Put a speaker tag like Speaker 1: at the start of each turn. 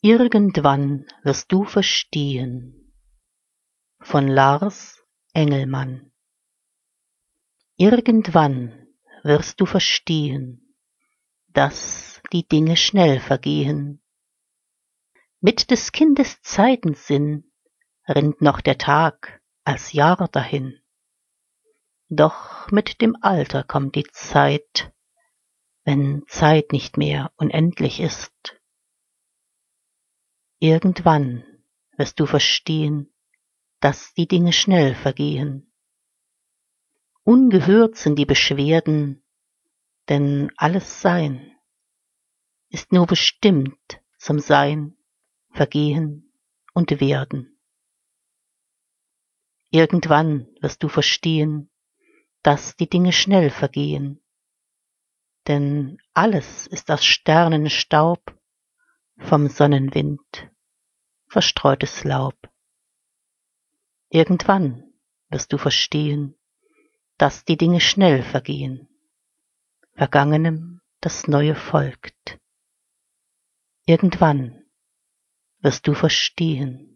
Speaker 1: Irgendwann wirst du verstehen von Lars Engelmann Irgendwann wirst du verstehen, dass die Dinge schnell vergehen. Mit des Kindes Zeitensinn rinnt noch der Tag als Jahr dahin. Doch mit dem Alter kommt die Zeit, wenn Zeit nicht mehr unendlich ist. Irgendwann wirst du verstehen, dass die Dinge schnell vergehen. Ungehört sind die Beschwerden, denn alles Sein ist nur bestimmt zum Sein, Vergehen und Werden. Irgendwann wirst du verstehen, dass die Dinge schnell vergehen, denn alles ist aus Sternenstaub vom Sonnenwind verstreutes Laub. Irgendwann wirst du verstehen, dass die Dinge schnell vergehen, Vergangenem das Neue folgt. Irgendwann wirst du verstehen.